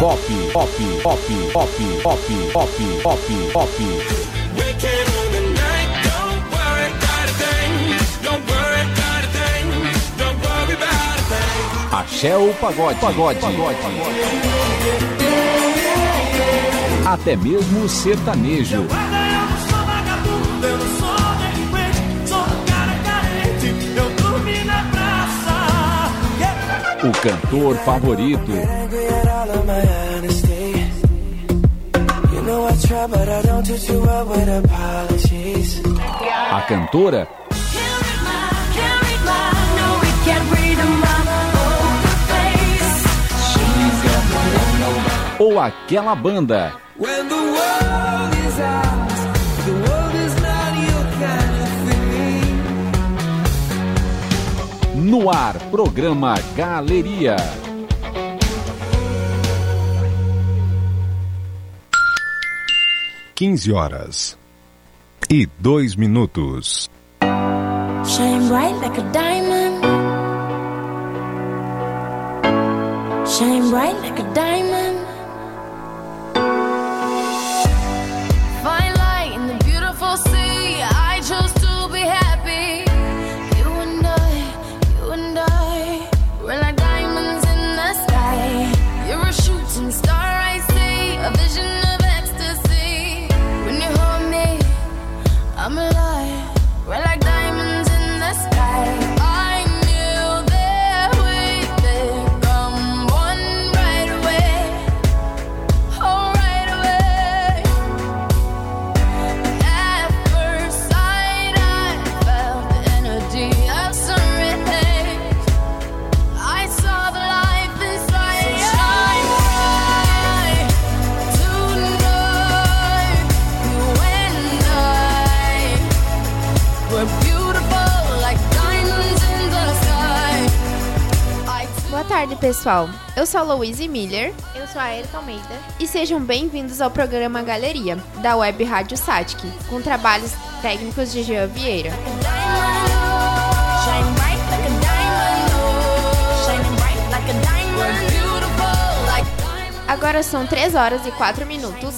pop, pop, pop, pop, pop, pop, pop, pop. Axé ou pagode, pagode, pagode. Até mesmo sertanejo. O cantor favorito. A cantora. Ou aquela banda. No ar, programa Galeria. Quinze horas e dois minutos. Shine bright like a diamond. Shine bright like a diamond. Pessoal. Eu sou a Louise Miller Eu sou a Erika Almeida. e sejam bem-vindos ao programa Galeria, da Web Rádio Satic, com trabalhos técnicos de Jean Vieira. Agora são 3 horas e 4 minutos,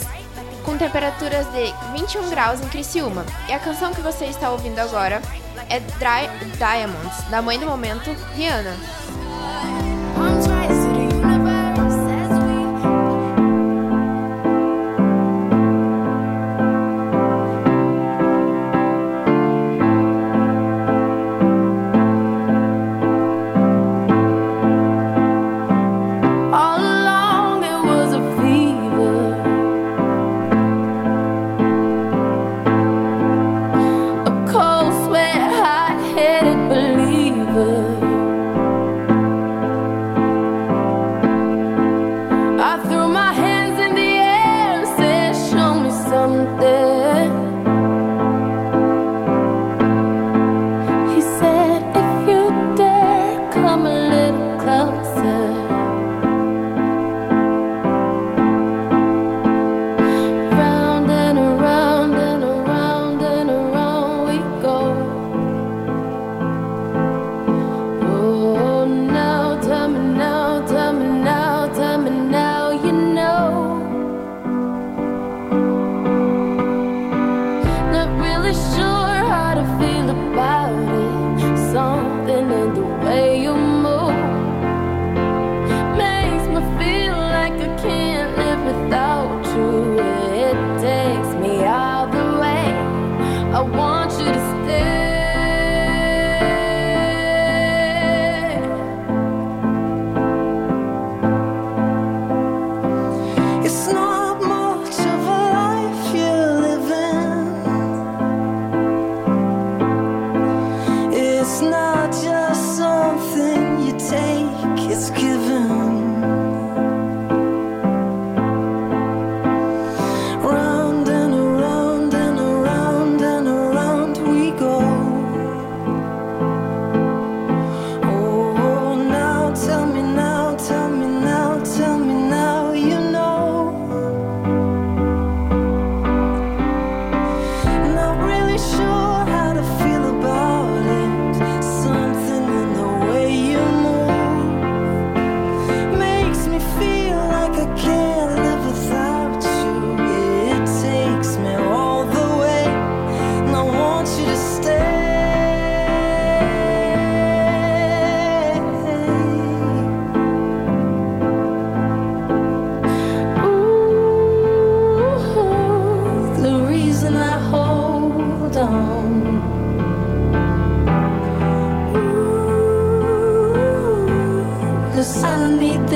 com temperaturas de 21 graus em Criciúma. E a canção que você está ouvindo agora é Dry Diamonds, da mãe do momento, Rihanna.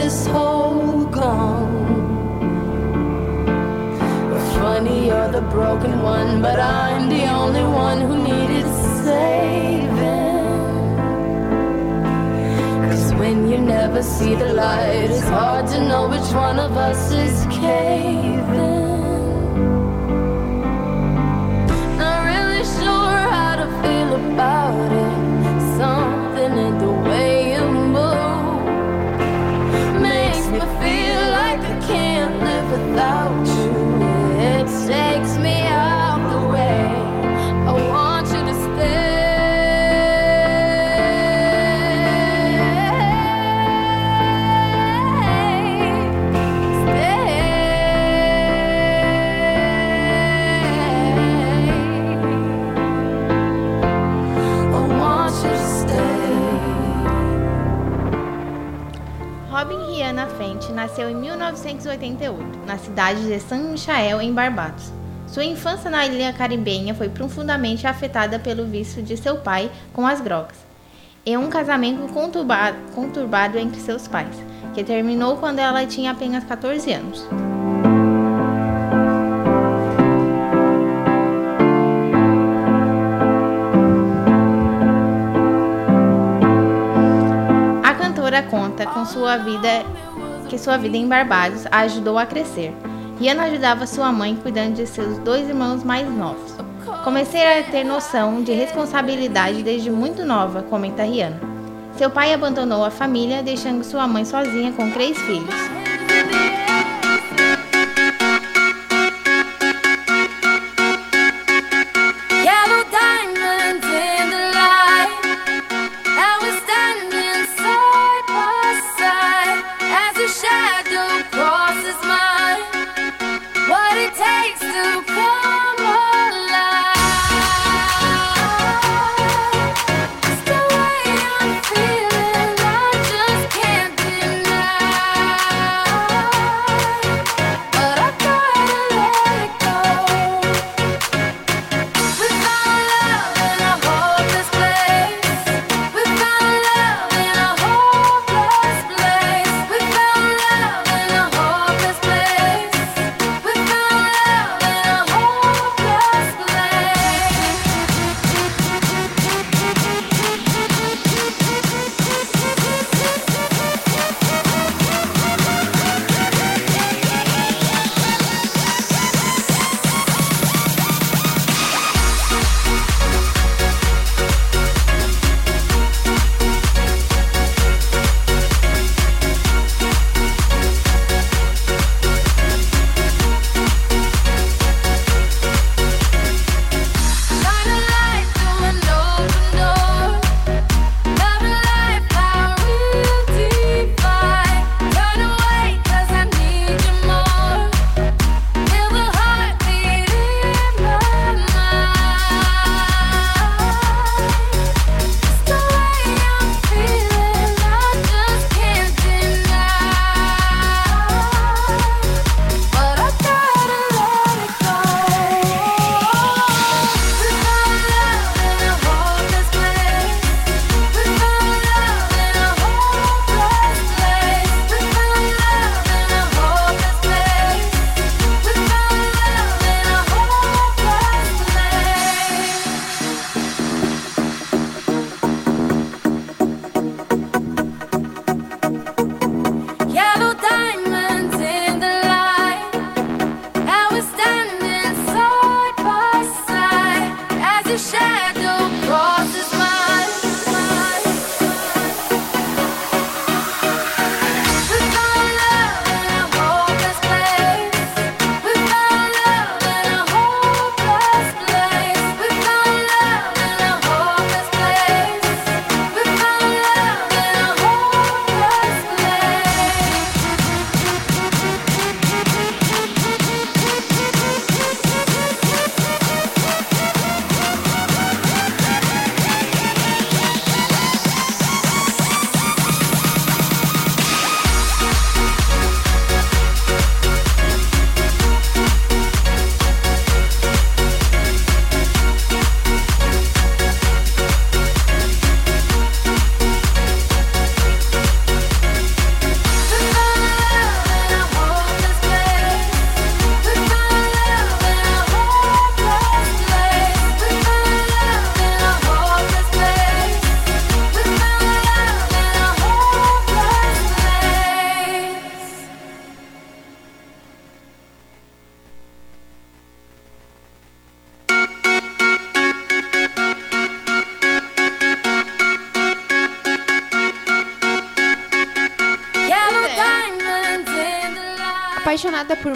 This hole gone. Funny, you're the broken one, but I'm the only one who needed saving. Cause when you never see the light, it's hard to know which one of us is caving. Nasceu em 1988, na cidade de San Michael, em Barbados. Sua infância na ilha caribenha foi profundamente afetada pelo vício de seu pai com as drogas e um casamento conturbado, conturbado entre seus pais, que terminou quando ela tinha apenas 14 anos. A cantora conta com sua vida que sua vida em Barbados a ajudou a crescer. Rihanna ajudava sua mãe cuidando de seus dois irmãos mais novos. Comecei a ter noção de responsabilidade desde muito nova, comenta Rihanna. Seu pai abandonou a família, deixando sua mãe sozinha com três filhos.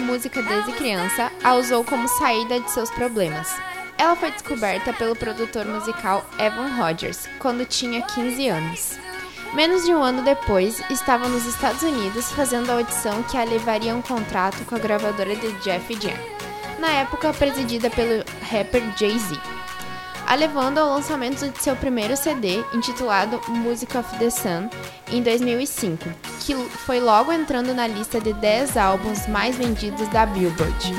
música desde criança, a usou como saída de seus problemas. Ela foi descoberta pelo produtor musical Evan Rogers quando tinha 15 anos. Menos de um ano depois, estava nos Estados Unidos fazendo a audição que a levaria a um contrato com a gravadora de Jeff Jam, na época presidida pelo rapper Jay-Z, a levando ao lançamento de seu primeiro CD, intitulado Music of the Sun, em 2005 que foi logo entrando na lista de 10 álbuns mais vendidos da Billboard.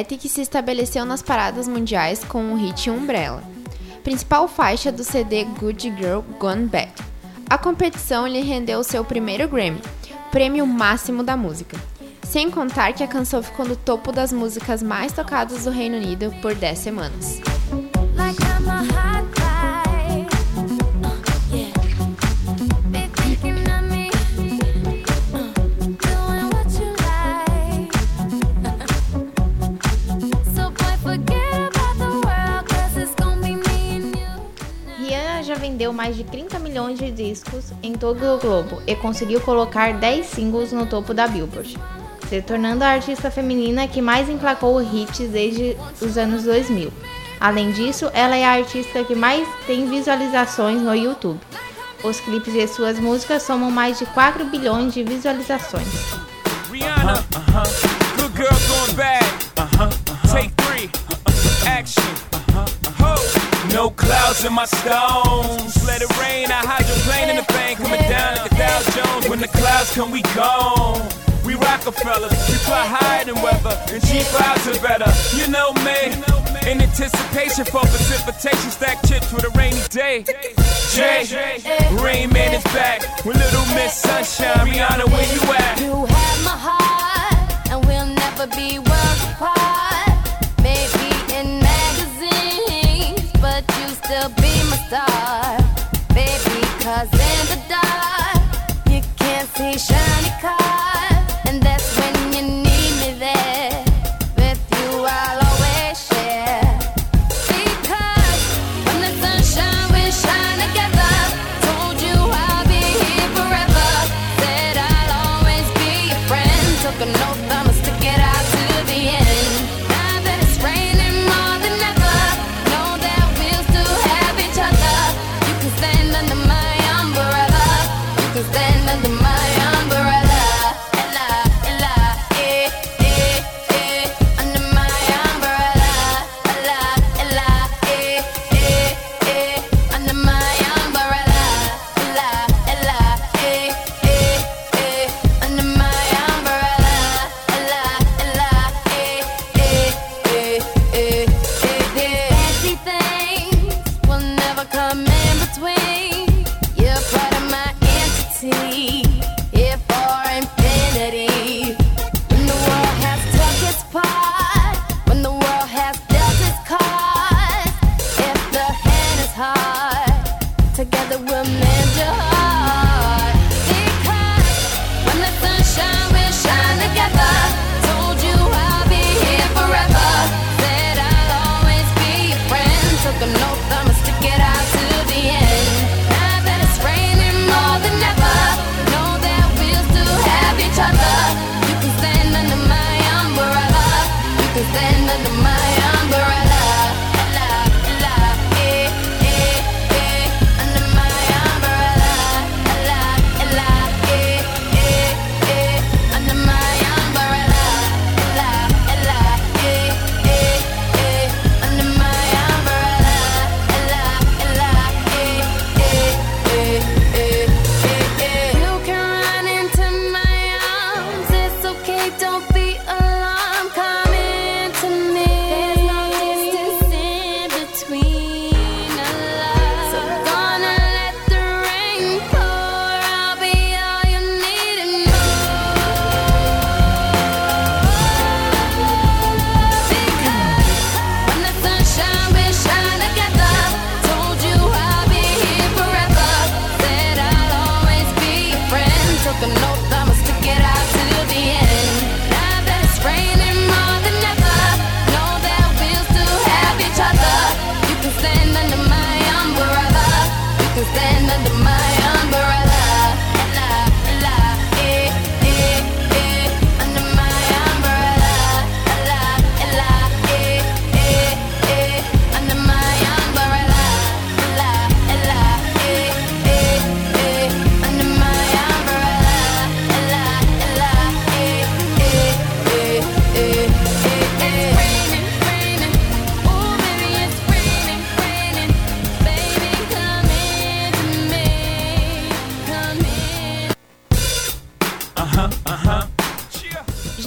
Ivete, que se estabeleceu nas paradas mundiais com o hit Umbrella, principal faixa do CD Good Girl Gone Bad. A competição lhe rendeu seu primeiro Grammy, prêmio máximo da música. Sem contar que a canção ficou no topo das músicas mais tocadas do Reino Unido por 10 semanas. Mais de 30 milhões de discos em todo o globo e conseguiu colocar 10 singles no topo da Billboard, se tornando a artista feminina que mais emplacou hits desde os anos 2000. Além disso, ela é a artista que mais tem visualizações no YouTube. Os clipes de suas músicas somam mais de 4 bilhões de visualizações. Rihanna, uh-huh. good girl going No clouds in my stones. Let it rain. I hydroplane in the bank, coming down like a Dow Jones. When the clouds come, we gone. We Rockefellers, we fly higher than weather, and cheap vibes are better. You know me, in anticipation for precipitation, stack chips with a rainy day. Jay, Rain Man is back with Little Miss Sunshine. Rihanna, where you at? You have my heart, and we'll never be worlds star. Baby, cause in the dark, you can't see shiny cars.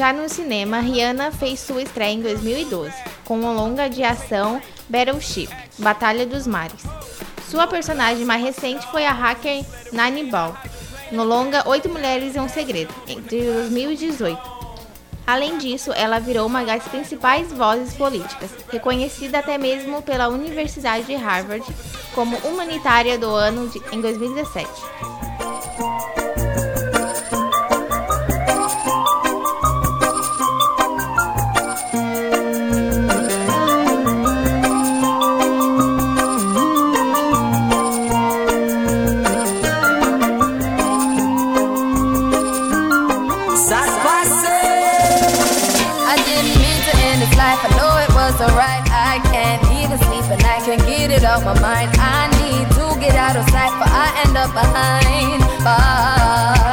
Já no cinema, Rihanna fez sua estreia em 2012, com o longa de ação Battleship Batalha dos Mares. Sua personagem mais recente foi a hacker Nani Ball, no longa Oito Mulheres e um Segredo, entre 2018. Além disso, ela virou uma das principais vozes políticas, reconhecida até mesmo pela Universidade de Harvard como humanitária do ano de- em 2017. Behind bars.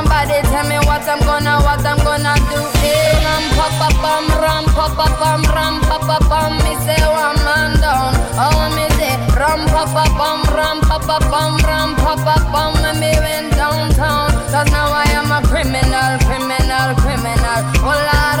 Somebody tell me what I'm gonna, what I'm gonna do. Hey, ram pa pa bum, ram pa pa bum, ram pa pa bum. Me say one man down. Oh me say ram pa pa bum, ram pa pa bum, ram pa pa bum. When me went downtown, 'cause now I am a criminal, criminal, criminal. Oh Lord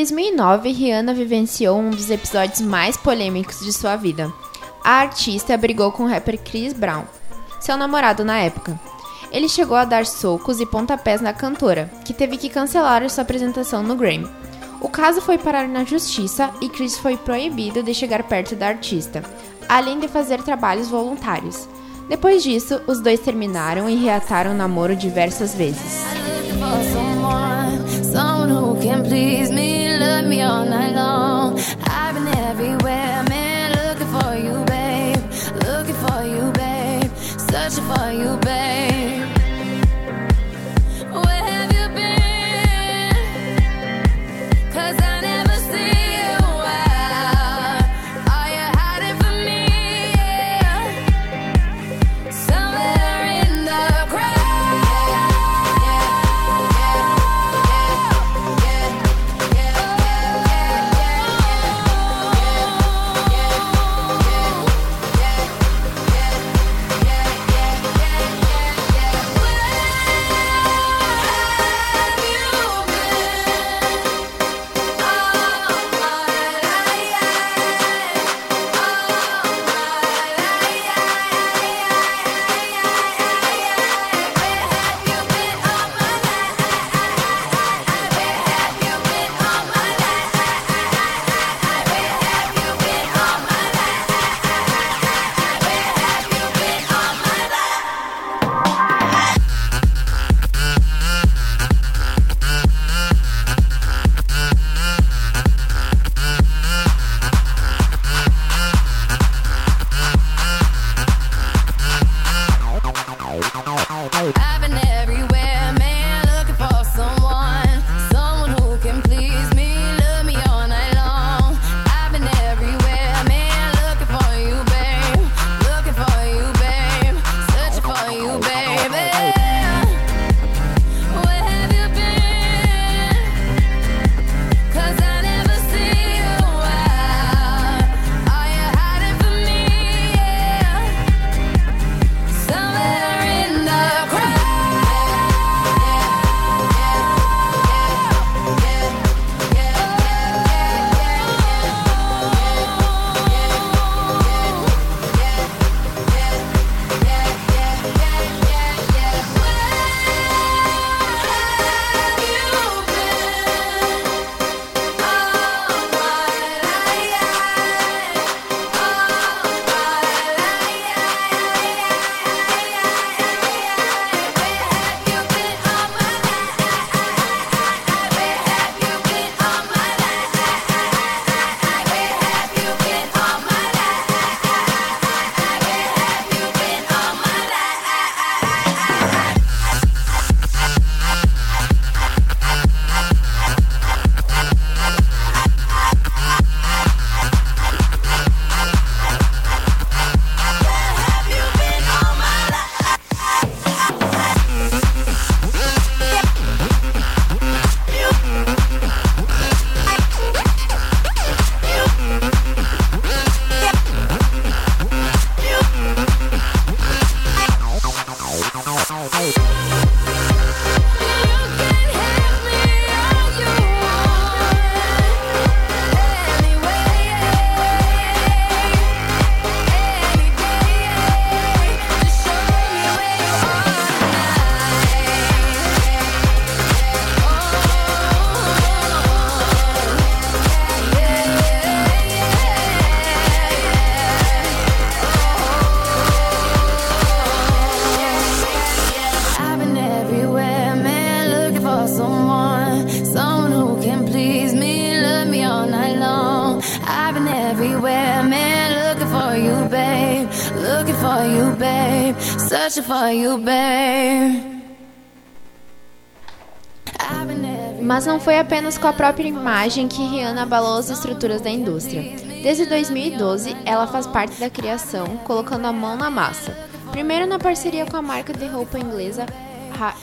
2009, Rihanna vivenciou um dos episódios mais polêmicos de sua vida. A artista brigou com o rapper Chris Brown, seu namorado na época. Ele chegou a dar socos e pontapés na cantora, que teve que cancelar sua apresentação no Grammy. O caso foi parar na justiça e Chris foi proibido de chegar perto da artista, além de fazer trabalhos voluntários. Depois disso, os dois terminaram e reataram o namoro diversas vezes. Me, all night long. I've been everywhere, man, looking for you, babe, looking for you, babe, searching for you, babe. Mas não foi apenas com a própria imagem que Rihanna abalou as estruturas da indústria. Desde 2012, ela faz parte da criação, colocando a mão na massa. Primeiro na parceria com a marca de roupa inglesa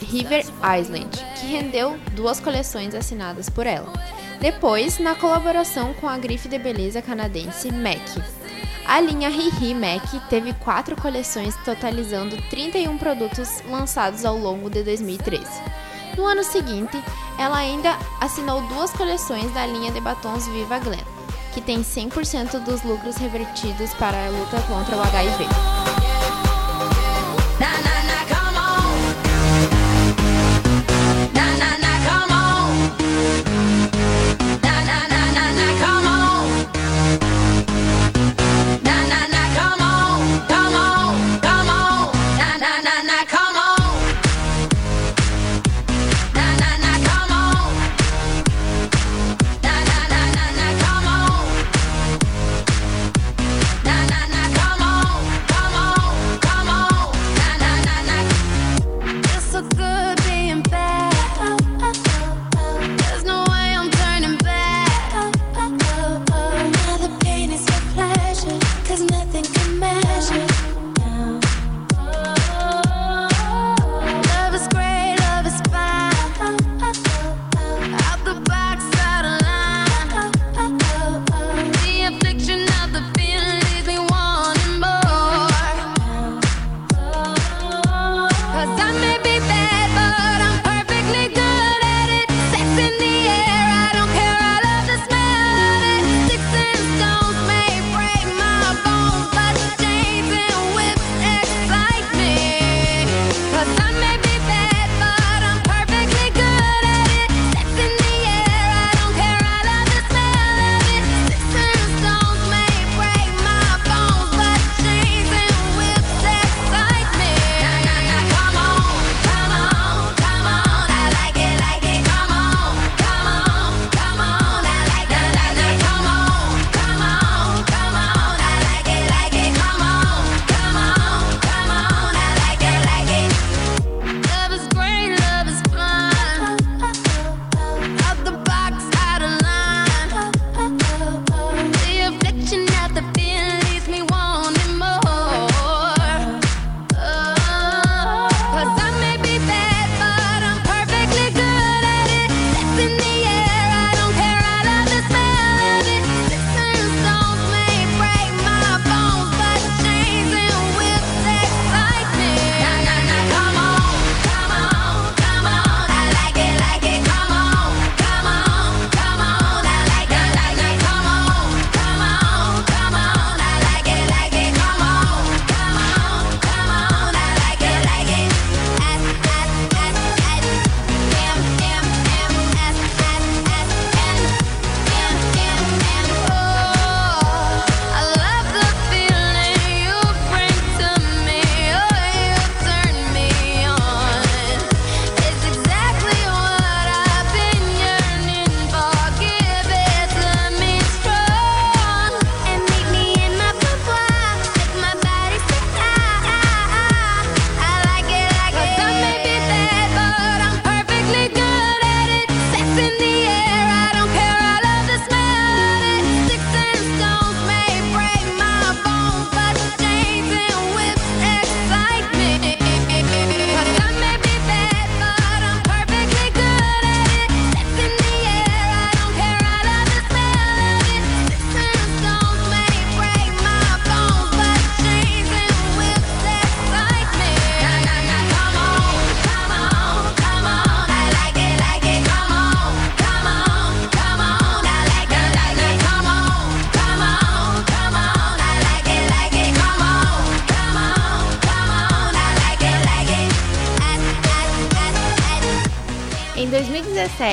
River Island, que rendeu duas coleções assinadas por ela. Depois, na colaboração com a grife de beleza canadense MAC. A linha Hihi MAC teve quatro coleções, totalizando 31 produtos lançados ao longo de 2013. No ano seguinte, ela ainda assinou duas coleções da linha de batons Viva Glen, que tem 100% dos lucros revertidos para a luta contra o HIV.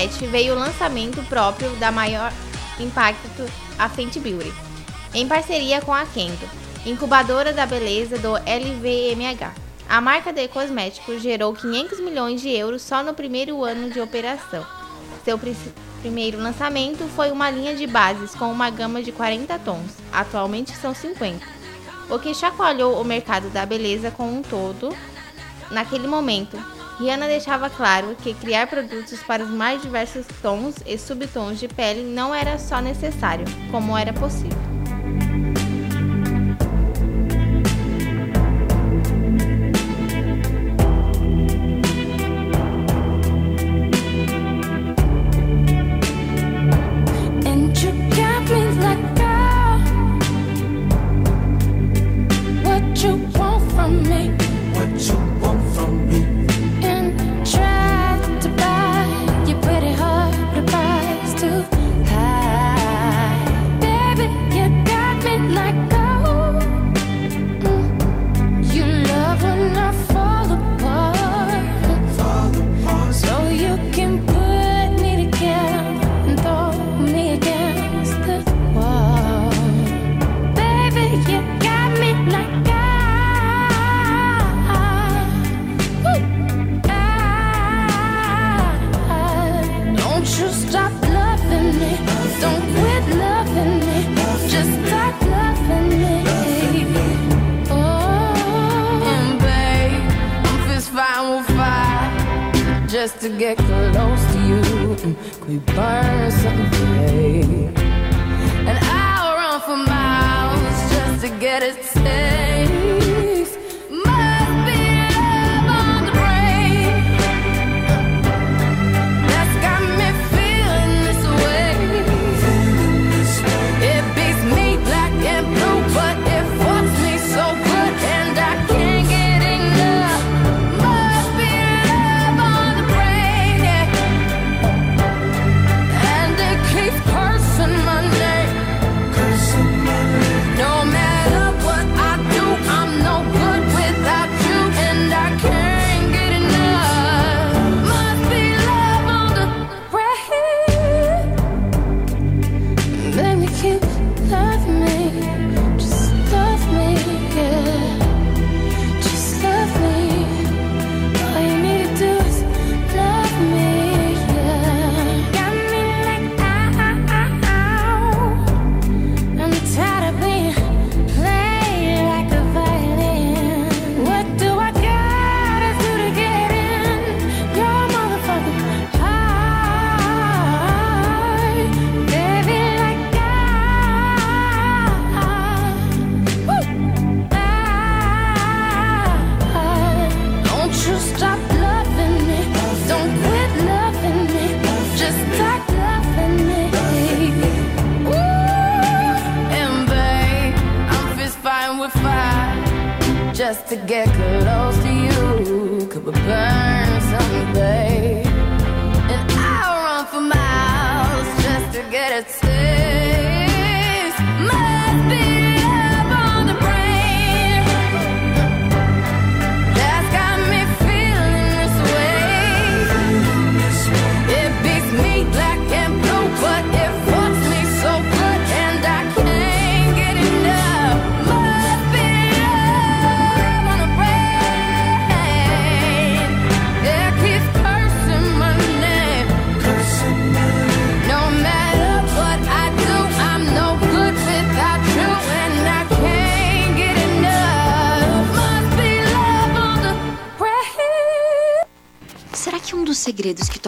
2017 veio o lançamento próprio da maior impacto a Fenty Beauty, em parceria com a Kendo, incubadora da beleza do LVMH. A marca de cosméticos gerou 500 milhões de euros só no primeiro ano de operação. Seu pr primeiro lançamento foi uma linha de bases com uma gama de 40 tons, atualmente são 50, o que chacoalhou o mercado da beleza como um todo naquele momento, Rihanna deixava claro que criar produtos para os mais diversos tons e subtons de pele não era só necessário, como era possível. to get close to you. Can we burn something today? And I'll run for miles just to get it safe.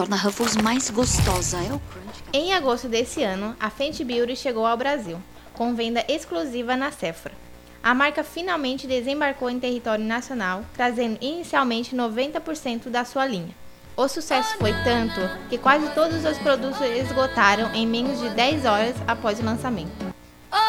torna Ruffles mais gostosa. É o crunch. Em agosto desse ano, a Fenty Beauty chegou ao Brasil, com venda exclusiva na Sephora. A marca finalmente desembarcou em território nacional, trazendo inicialmente 90% da sua linha. O sucesso foi tanto que quase todos os produtos esgotaram em menos de 10 horas após o lançamento. Oh.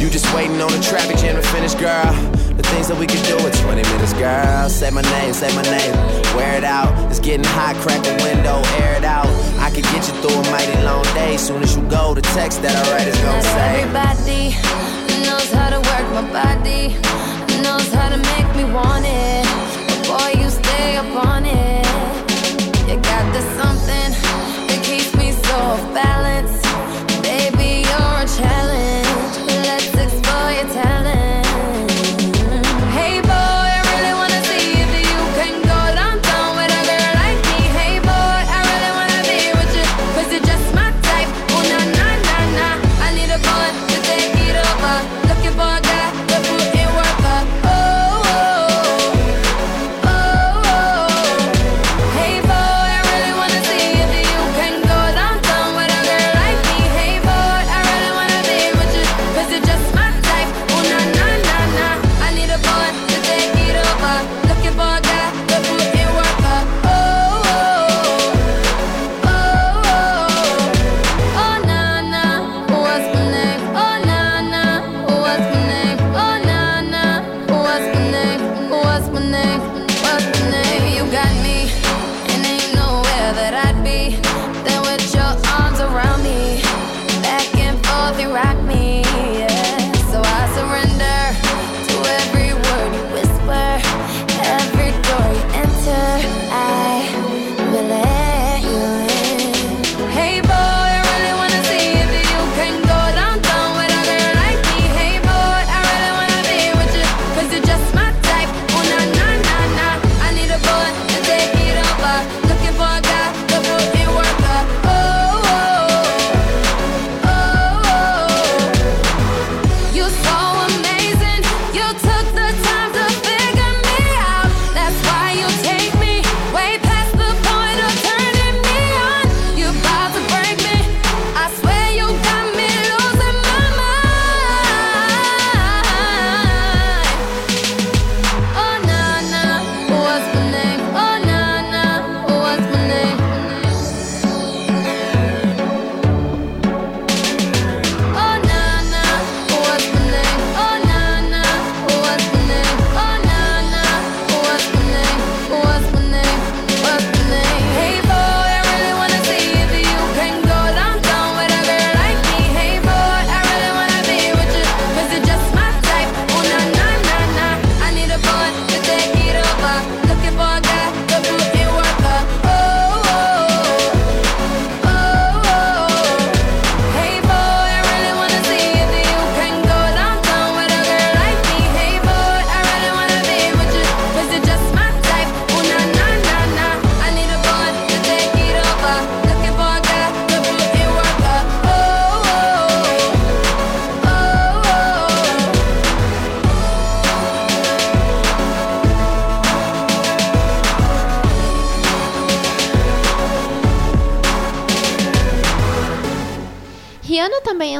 You just waiting on the traffic jam to finish, girl. The things that we can do in 20 minutes, girl. Say my name, say my name. Wear it out. It's getting hot, crack the window, air it out. I can get you through a mighty long day. Soon as you go, the text that I write is gonna Not say. everybody knows how to work my body, knows how to make me want it. But boy, you stay up on it. You got this something that keeps me so off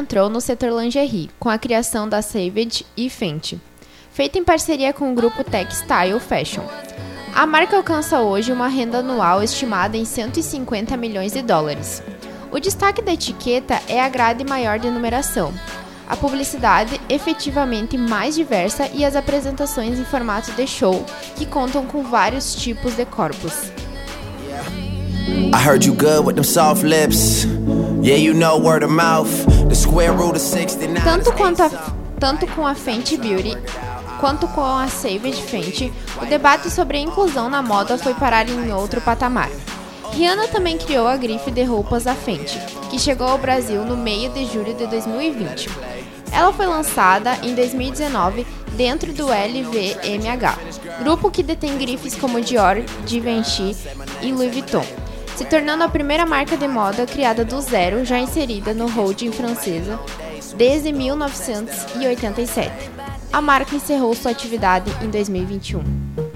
entrou no setor lingerie, com a criação da Savage e Fenty, feita em parceria com o grupo Textile Fashion. A marca alcança hoje uma renda anual estimada em 150 milhões de dólares. O destaque da etiqueta é a grade maior de numeração, a publicidade efetivamente mais diversa e as apresentações em formato de show, que contam com vários tipos de corpos. I heard you good with them soft lips. Yeah, you know word of mouth. The square root of 69. Tanto, quanto a, tanto com a Fenty Beauty quanto com a Savage Fenty, o debate sobre a inclusão na moda foi parar em outro patamar. Rihanna também criou a grife de roupas da Fenty, que chegou ao Brasil no meio de julho de 2020. Ela foi lançada em 2019 dentro do LVMH, grupo que detém grifes como Dior, Givenchy e Louis Vuitton, se tornando a primeira marca de moda criada do zero já inserida no holding francesa desde 1987. A marca encerrou sua atividade em 2021.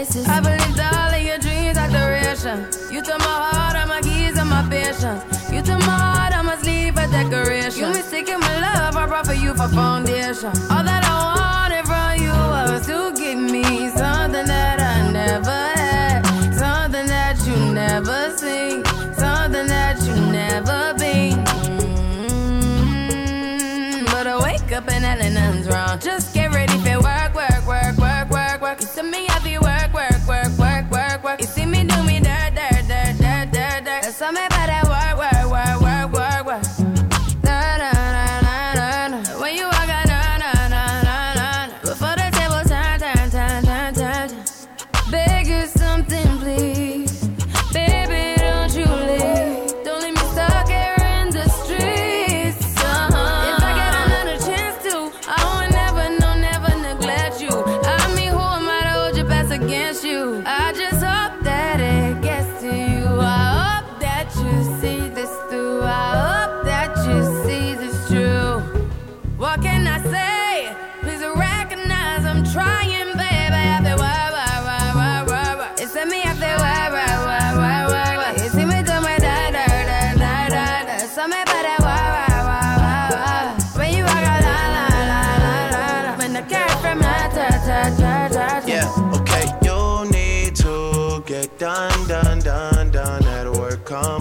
Crisis. I believed all of your dreams are duration. You took my heart, all my keys, and my patience. You took my heart, I must leave a decoration. You mistaken my love, I brought for you for foundation. All that I wanted from you was to give me something that I never had, something that you never seen, something that you never been. Mm, But I wake up and nothing's wrong. Just get ready for work, work, work, work, work, work. You see me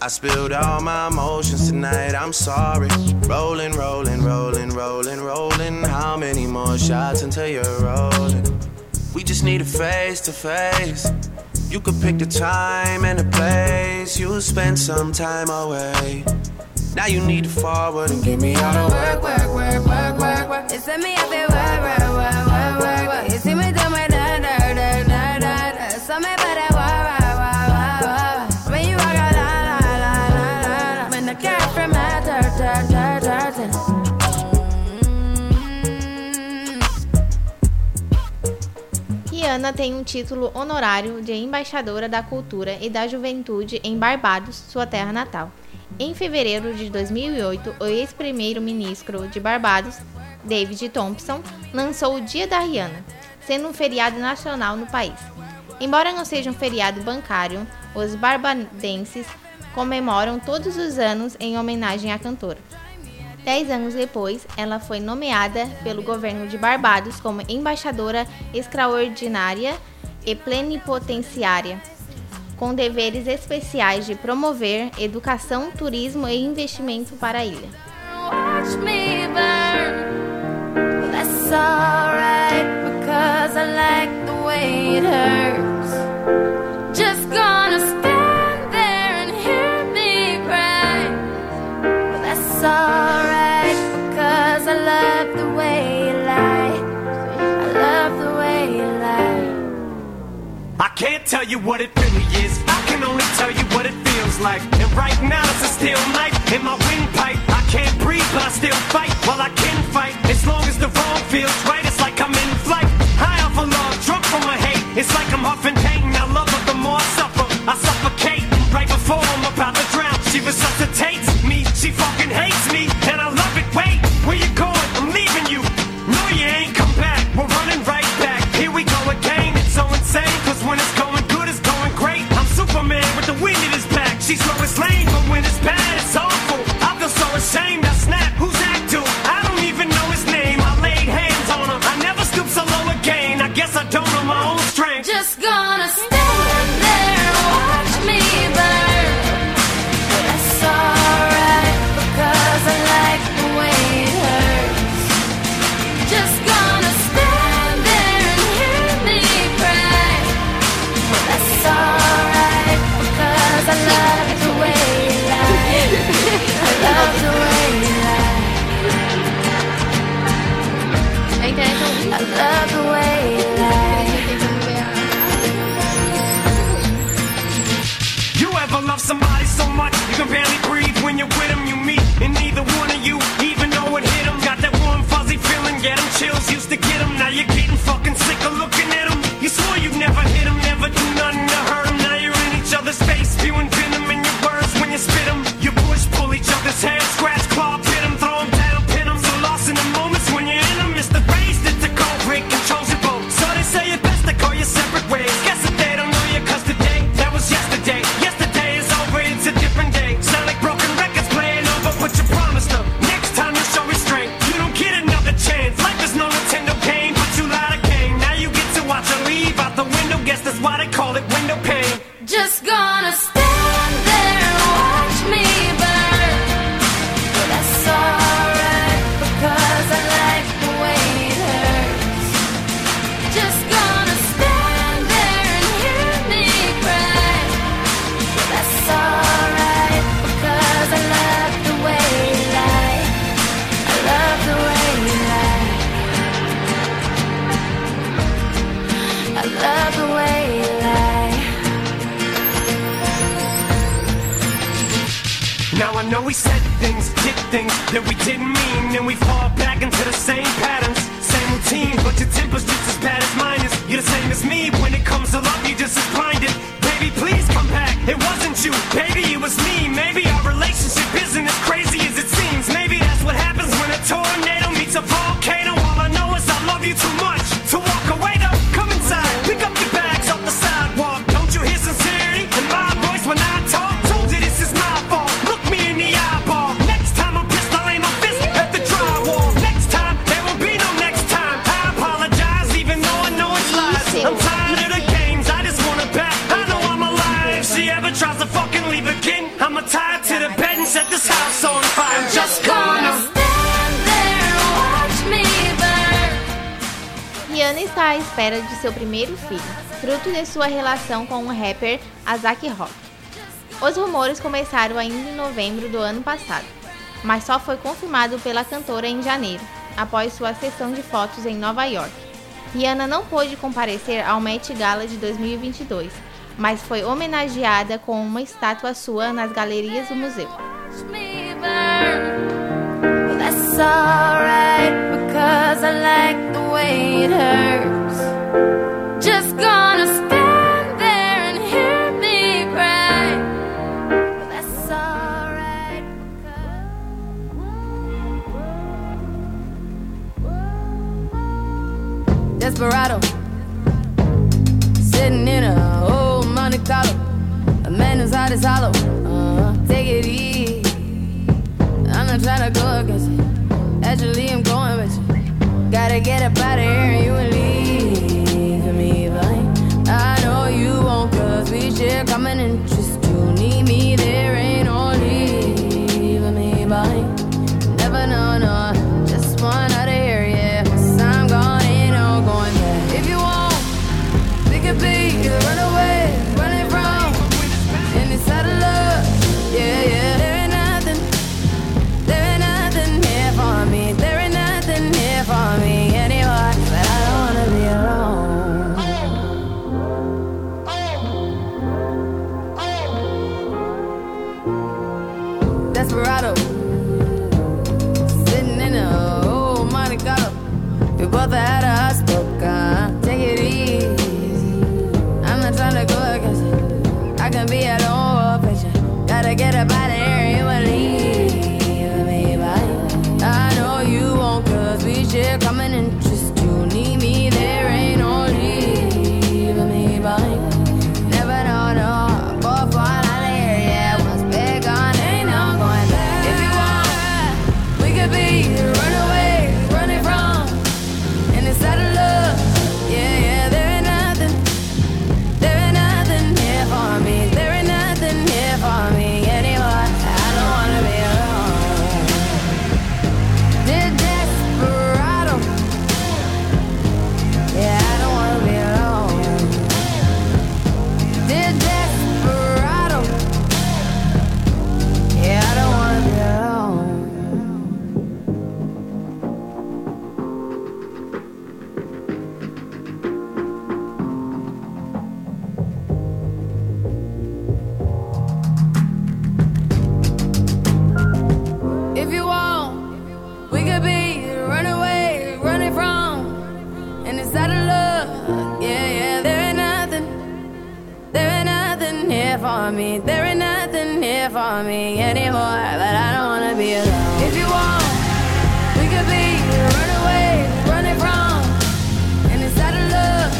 I spilled all my emotions tonight, I'm sorry. Rolling, rolling, rolling, rolling, rolling. How many more shots until you're rolling? We just need a face to face. You could pick the time and the place. You'll spend some time away. Now you need to forward and get me all the work, work, work, work, work, work. It's me, I feel why, why, Rihanna tem um título honorário de embaixadora da cultura e da juventude em Barbados, sua terra natal. Em fevereiro de 2008, o ex-primeiro-ministro de Barbados, David Thompson, lançou o Dia da Rihanna, sendo um feriado nacional no país. Embora não seja um feriado bancário, os barbadenses comemoram todos os anos em homenagem à cantora. Dez anos depois, ela foi nomeada pelo governo de Barbados como embaixadora extraordinária e plenipotenciária, com deveres especiais de promover educação, turismo e investimento para a ilha. Tell you what it really is. I can only tell you what it feels like. And right now it's a steel knife in my windpipe. I can't breathe, but I still fight. While I can fight, as long as the wrong feels right, to infinity. Rihanna está à espera de seu primeiro filho, fruto de sua relação com o rapper Azak Rock. Os rumores começaram ainda em novembro do ano passado, mas só foi confirmado pela cantora em janeiro, após sua sessão de fotos em Nova York. Rihanna não pôde comparecer ao Met Gala de 2022, mas foi homenageada com uma estátua sua nas galerias do museu. That's alright because I like the way it hurts. Just gonna stand there and hear me cry. That's alright because. Desperado. Sitting in a old Monte Carlo. A man who's hot as hollow. Uh-huh. I'm trying to go against it. Actually, I'm going with you. Gotta get up out of here and you and leave me blind. I know you won't, cause we share common interest. You need me, there ain't no leaving me blind. Never, no, no. about it. for me. There ain't nothing here for me anymore, but I don't wanna be alone. If you want, we could be run away, and of love.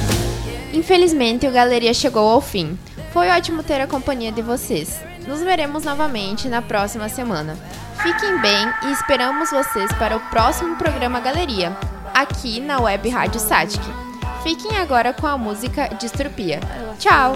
Infelizmente, o Galeria chegou ao fim. Foi ótimo ter a companhia de vocês. Nos veremos novamente na próxima semana. Fiquem bem e esperamos vocês para o próximo programa Galeria, aqui na Web Rádio Satic. Fiquem agora com a música Distropia. Tchau!